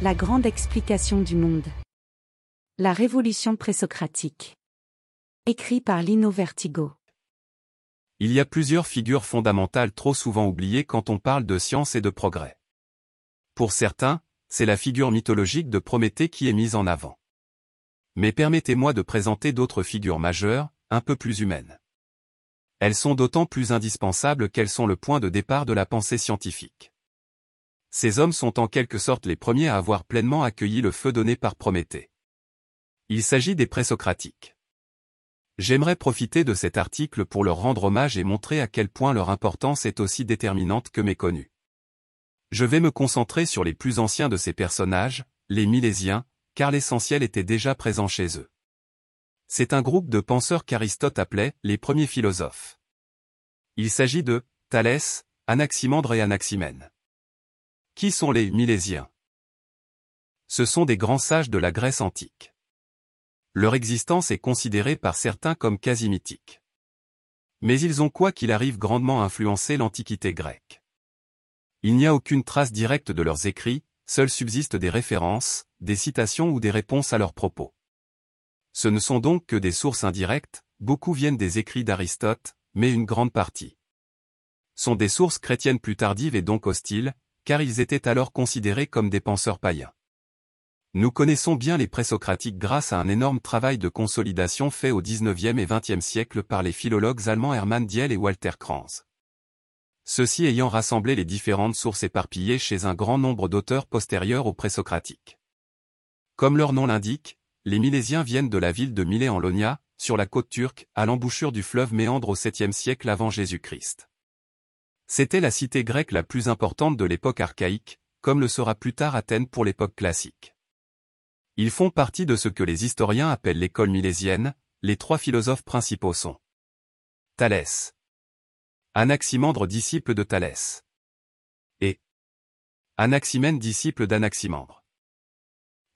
La grande explication du monde. La révolution présocratique. Écrit par Lino Vertigo. Il y a plusieurs figures fondamentales trop souvent oubliées quand on parle de science et de progrès. Pour certains, c'est la figure mythologique de Prométhée qui est mise en avant. Mais permettez-moi de présenter d'autres figures majeures, un peu plus humaines. Elles sont d'autant plus indispensables qu'elles sont le point de départ de la pensée scientifique. Ces hommes sont en quelque sorte les premiers à avoir pleinement accueilli le feu donné par Prométhée. Il s'agit des présocratiques. J'aimerais profiter de cet article pour leur rendre hommage et montrer à quel point leur importance est aussi déterminante que méconnue. Je vais me concentrer sur les plus anciens de ces personnages, les Milésiens, car l'essentiel était déjà présent chez eux. C'est un groupe de penseurs qu'Aristote appelait les premiers philosophes. Il s'agit de Thalès, Anaximandre et Anaximène. Qui sont les Milésiens Ce sont des grands sages de la Grèce antique. Leur existence est considérée par certains comme quasi mythique. Mais ils ont quoi qu'il arrive grandement influencé l'Antiquité grecque. Il n'y a aucune trace directe de leurs écrits, seules subsistent des références, des citations ou des réponses à leurs propos. Ce ne sont donc que des sources indirectes, beaucoup viennent des écrits d'Aristote, mais une grande partie sont des sources chrétiennes plus tardives et donc hostiles, car ils étaient alors considérés comme des penseurs païens. Nous connaissons bien les présocratiques grâce à un énorme travail de consolidation fait au XIXe et XXe siècle par les philologues allemands Hermann Diel et Walter Kranz. Ceux-ci ayant rassemblé les différentes sources éparpillées chez un grand nombre d'auteurs postérieurs aux présocratiques. Comme leur nom l'indique, les Milésiens viennent de la ville de Milet en Lonia, sur la côte turque, à l'embouchure du fleuve Méandre au 7e siècle avant Jésus-Christ. C'était la cité grecque la plus importante de l'époque archaïque, comme le sera plus tard Athènes pour l'époque classique. Ils font partie de ce que les historiens appellent l'école milésienne, les trois philosophes principaux sont Thalès, Anaximandre disciple de Thalès, et Anaximène disciple d'Anaximandre.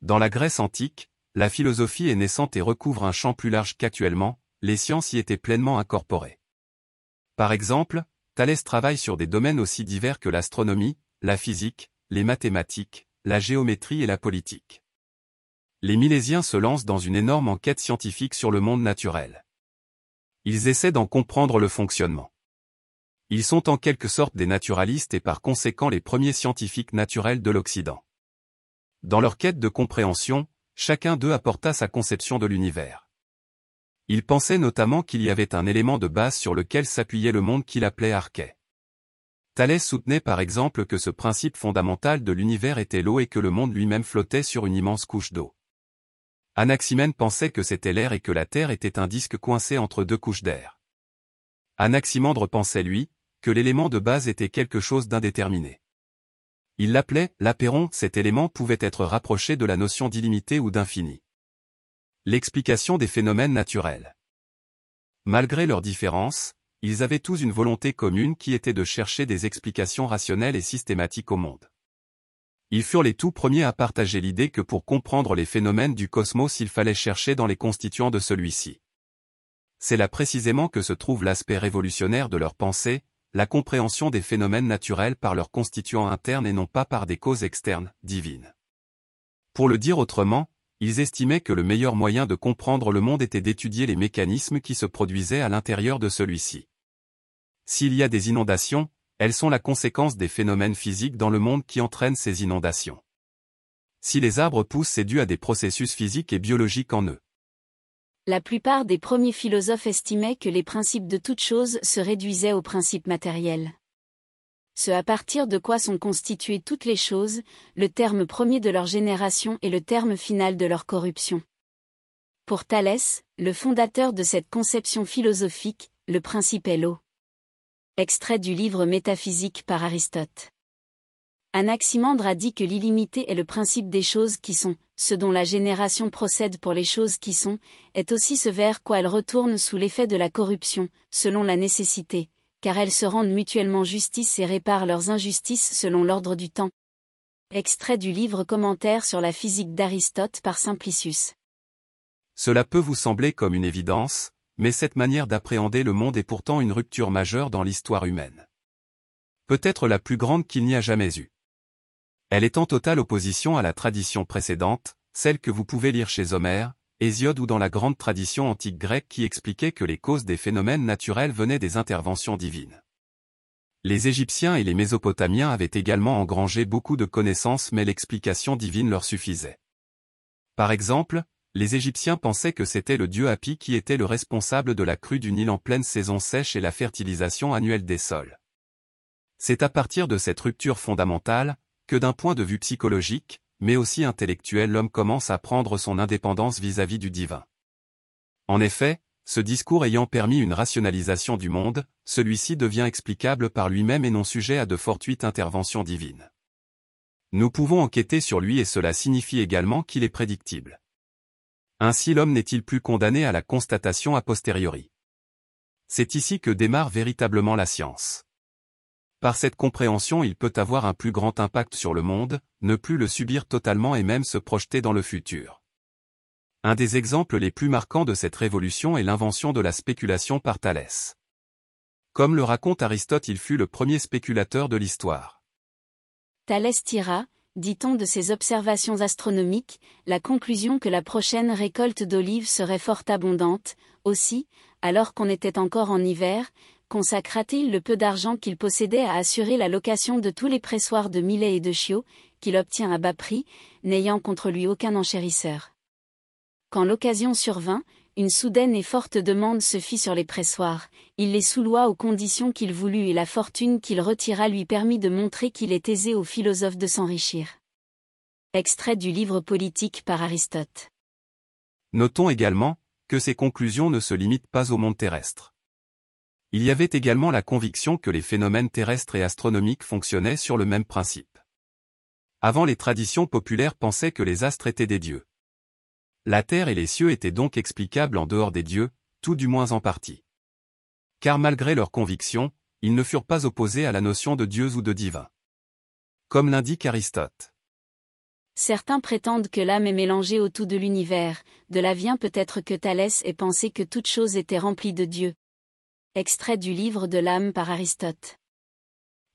Dans la Grèce antique, la philosophie est naissante et recouvre un champ plus large qu'actuellement, les sciences y étaient pleinement incorporées. Par exemple, Thalès travaille sur des domaines aussi divers que l'astronomie, la physique, les mathématiques, la géométrie et la politique les Milésiens se lancent dans une énorme enquête scientifique sur le monde naturel. Ils essaient d'en comprendre le fonctionnement. Ils sont en quelque sorte des naturalistes et par conséquent les premiers scientifiques naturels de l'Occident. Dans leur quête de compréhension, chacun d'eux apporta sa conception de l'univers. Ils pensaient notamment qu'il y avait un élément de base sur lequel s'appuyait le monde qu'il appelait arché. Thalès soutenait par exemple que ce principe fondamental de l'univers était l'eau et que le monde lui-même flottait sur une immense couche d'eau. Anaximène pensait que c'était l'air et que la Terre était un disque coincé entre deux couches d'air. Anaximandre pensait lui, que l'élément de base était quelque chose d'indéterminé. Il l'appelait l'apéron, cet élément pouvait être rapproché de la notion d'illimité ou d'infini. L'explication des phénomènes naturels. Malgré leurs différences, ils avaient tous une volonté commune qui était de chercher des explications rationnelles et systématiques au monde. Ils furent les tout premiers à partager l'idée que pour comprendre les phénomènes du cosmos il fallait chercher dans les constituants de celui-ci. C'est là précisément que se trouve l'aspect révolutionnaire de leur pensée, la compréhension des phénomènes naturels par leurs constituants internes et non pas par des causes externes, divines. Pour le dire autrement, ils estimaient que le meilleur moyen de comprendre le monde était d'étudier les mécanismes qui se produisaient à l'intérieur de celui-ci. S'il y a des inondations, elles sont la conséquence des phénomènes physiques dans le monde qui entraînent ces inondations. Si les arbres poussent, c'est dû à des processus physiques et biologiques en eux. La plupart des premiers philosophes estimaient que les principes de toute chose se réduisaient aux principes matériels. Ce à partir de quoi sont constituées toutes les choses, le terme premier de leur génération et le terme final de leur corruption. Pour Thalès, le fondateur de cette conception philosophique, le principe est l'eau. Extrait du livre Métaphysique par Aristote. Anaximandre a dit que l'illimité est le principe des choses qui sont, ce dont la génération procède pour les choses qui sont, est aussi ce vers quoi elles retournent sous l'effet de la corruption, selon la nécessité, car elles se rendent mutuellement justice et réparent leurs injustices selon l'ordre du temps. Extrait du livre Commentaire sur la physique d'Aristote par Simplicius. Cela peut vous sembler comme une évidence, mais cette manière d'appréhender le monde est pourtant une rupture majeure dans l'histoire humaine. Peut-être la plus grande qu'il n'y a jamais eu. Elle est en totale opposition à la tradition précédente, celle que vous pouvez lire chez Homère, Hésiode ou dans la grande tradition antique grecque qui expliquait que les causes des phénomènes naturels venaient des interventions divines. Les Égyptiens et les Mésopotamiens avaient également engrangé beaucoup de connaissances mais l'explication divine leur suffisait. Par exemple, les Égyptiens pensaient que c'était le dieu Hapi qui était le responsable de la crue du Nil en pleine saison sèche et la fertilisation annuelle des sols. C'est à partir de cette rupture fondamentale, que d'un point de vue psychologique, mais aussi intellectuel l'homme commence à prendre son indépendance vis-à-vis du divin. En effet, ce discours ayant permis une rationalisation du monde, celui-ci devient explicable par lui-même et non sujet à de fortuites interventions divines. Nous pouvons enquêter sur lui et cela signifie également qu'il est prédictible. Ainsi l'homme n'est-il plus condamné à la constatation a posteriori. C'est ici que démarre véritablement la science. Par cette compréhension il peut avoir un plus grand impact sur le monde, ne plus le subir totalement et même se projeter dans le futur. Un des exemples les plus marquants de cette révolution est l'invention de la spéculation par Thalès. Comme le raconte Aristote il fut le premier spéculateur de l'histoire. Thalès tira, dit-on de ses observations astronomiques, la conclusion que la prochaine récolte d'olives serait fort abondante, aussi, alors qu'on était encore en hiver, consacra-t-il le peu d'argent qu'il possédait à assurer la location de tous les pressoirs de Millet et de Chiot, qu'il obtient à bas prix, n'ayant contre lui aucun enchérisseur? Quand l'occasion survint, une soudaine et forte demande se fit sur les pressoirs, il les souloua aux conditions qu'il voulut et la fortune qu'il retira lui permit de montrer qu'il est aisé aux philosophes de s'enrichir. Extrait du livre politique par Aristote. Notons également, que ces conclusions ne se limitent pas au monde terrestre. Il y avait également la conviction que les phénomènes terrestres et astronomiques fonctionnaient sur le même principe. Avant les traditions populaires pensaient que les astres étaient des dieux. La terre et les cieux étaient donc explicables en dehors des dieux, tout du moins en partie. Car malgré leurs convictions, ils ne furent pas opposés à la notion de dieux ou de divin. Comme l'indique Aristote. Certains prétendent que l'âme est mélangée au tout de l'univers, de là vient peut-être que Thalès ait pensé que toute chose était remplie de Dieu, Extrait du livre de l'âme par Aristote.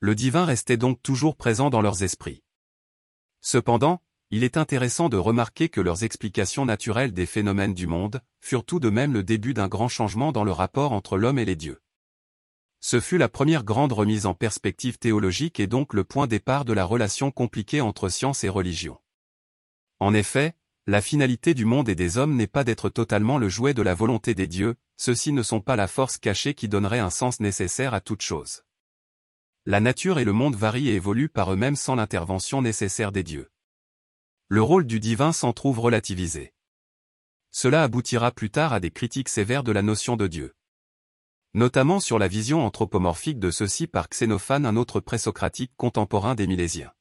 Le divin restait donc toujours présent dans leurs esprits. Cependant, il est intéressant de remarquer que leurs explications naturelles des phénomènes du monde furent tout de même le début d'un grand changement dans le rapport entre l'homme et les dieux. Ce fut la première grande remise en perspective théologique et donc le point départ de la relation compliquée entre science et religion. En effet, la finalité du monde et des hommes n'est pas d'être totalement le jouet de la volonté des dieux, ceux-ci ne sont pas la force cachée qui donnerait un sens nécessaire à toute chose. La nature et le monde varient et évoluent par eux-mêmes sans l'intervention nécessaire des dieux. Le rôle du divin s'en trouve relativisé. Cela aboutira plus tard à des critiques sévères de la notion de Dieu. Notamment sur la vision anthropomorphique de ceux-ci par Xénophane un autre présocratique contemporain des Milésiens.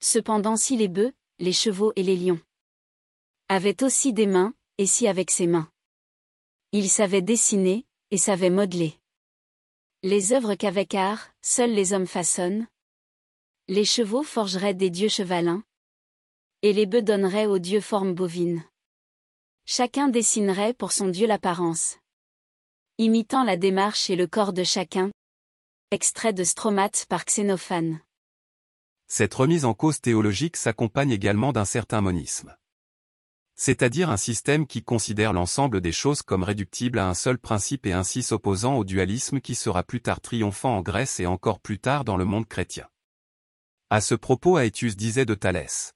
Cependant si les bœufs, les chevaux et les lions avait aussi des mains, et si avec ses mains. Il savait dessiner, et savait modeler. Les œuvres qu'avec art, seuls les hommes façonnent. Les chevaux forgeraient des dieux chevalins. Et les bœufs donneraient aux dieux forme bovine. Chacun dessinerait pour son dieu l'apparence. Imitant la démarche et le corps de chacun. Extrait de Stromate par Xénophane. Cette remise en cause théologique s'accompagne également d'un certain monisme c'est-à-dire un système qui considère l'ensemble des choses comme réductibles à un seul principe et ainsi s'opposant au dualisme qui sera plus tard triomphant en Grèce et encore plus tard dans le monde chrétien. À ce propos Aetius disait de Thalès.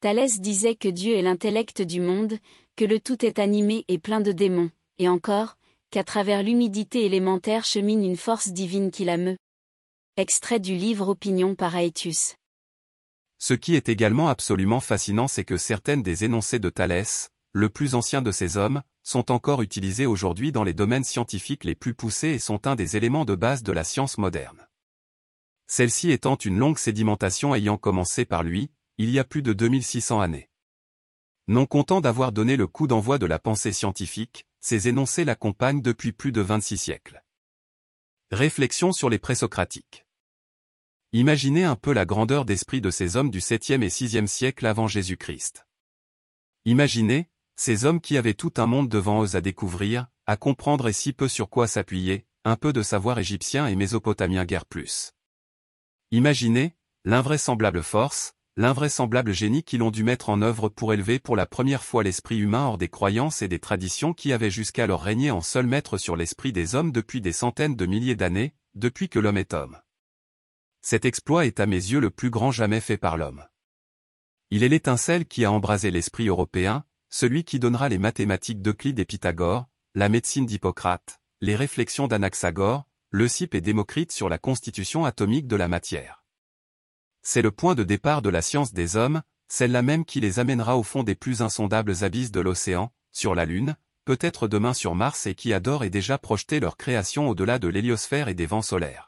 Thalès disait que Dieu est l'intellect du monde, que le tout est animé et plein de démons, et encore, qu'à travers l'humidité élémentaire chemine une force divine qui la meut. Extrait du livre Opinion par Aetius. Ce qui est également absolument fascinant c'est que certaines des énoncés de Thalès, le plus ancien de ces hommes, sont encore utilisés aujourd'hui dans les domaines scientifiques les plus poussés et sont un des éléments de base de la science moderne. Celle-ci étant une longue sédimentation ayant commencé par lui, il y a plus de 2600 années. Non content d'avoir donné le coup d'envoi de la pensée scientifique, ces énoncés l'accompagnent depuis plus de 26 siècles. Réflexion sur les présocratiques. Imaginez un peu la grandeur d'esprit de ces hommes du 7e et 6e siècle avant Jésus-Christ. Imaginez, ces hommes qui avaient tout un monde devant eux à découvrir, à comprendre et si peu sur quoi s'appuyer, un peu de savoir égyptien et mésopotamien guère plus. Imaginez, l'invraisemblable force, l'invraisemblable génie qu'ils ont dû mettre en œuvre pour élever pour la première fois l'esprit humain hors des croyances et des traditions qui avaient jusqu'alors régné en seul maître sur l'esprit des hommes depuis des centaines de milliers d'années, depuis que l'homme est homme. Cet exploit est à mes yeux le plus grand jamais fait par l'homme. Il est l'étincelle qui a embrasé l'esprit européen, celui qui donnera les mathématiques d'Euclide et Pythagore, la médecine d'Hippocrate, les réflexions d'Anaxagore, Leucippe et Démocrite sur la constitution atomique de la matière. C'est le point de départ de la science des hommes, celle-là même qui les amènera au fond des plus insondables abysses de l'océan, sur la Lune, peut-être demain sur Mars et qui adore et déjà projeté leur création au-delà de l'héliosphère et des vents solaires.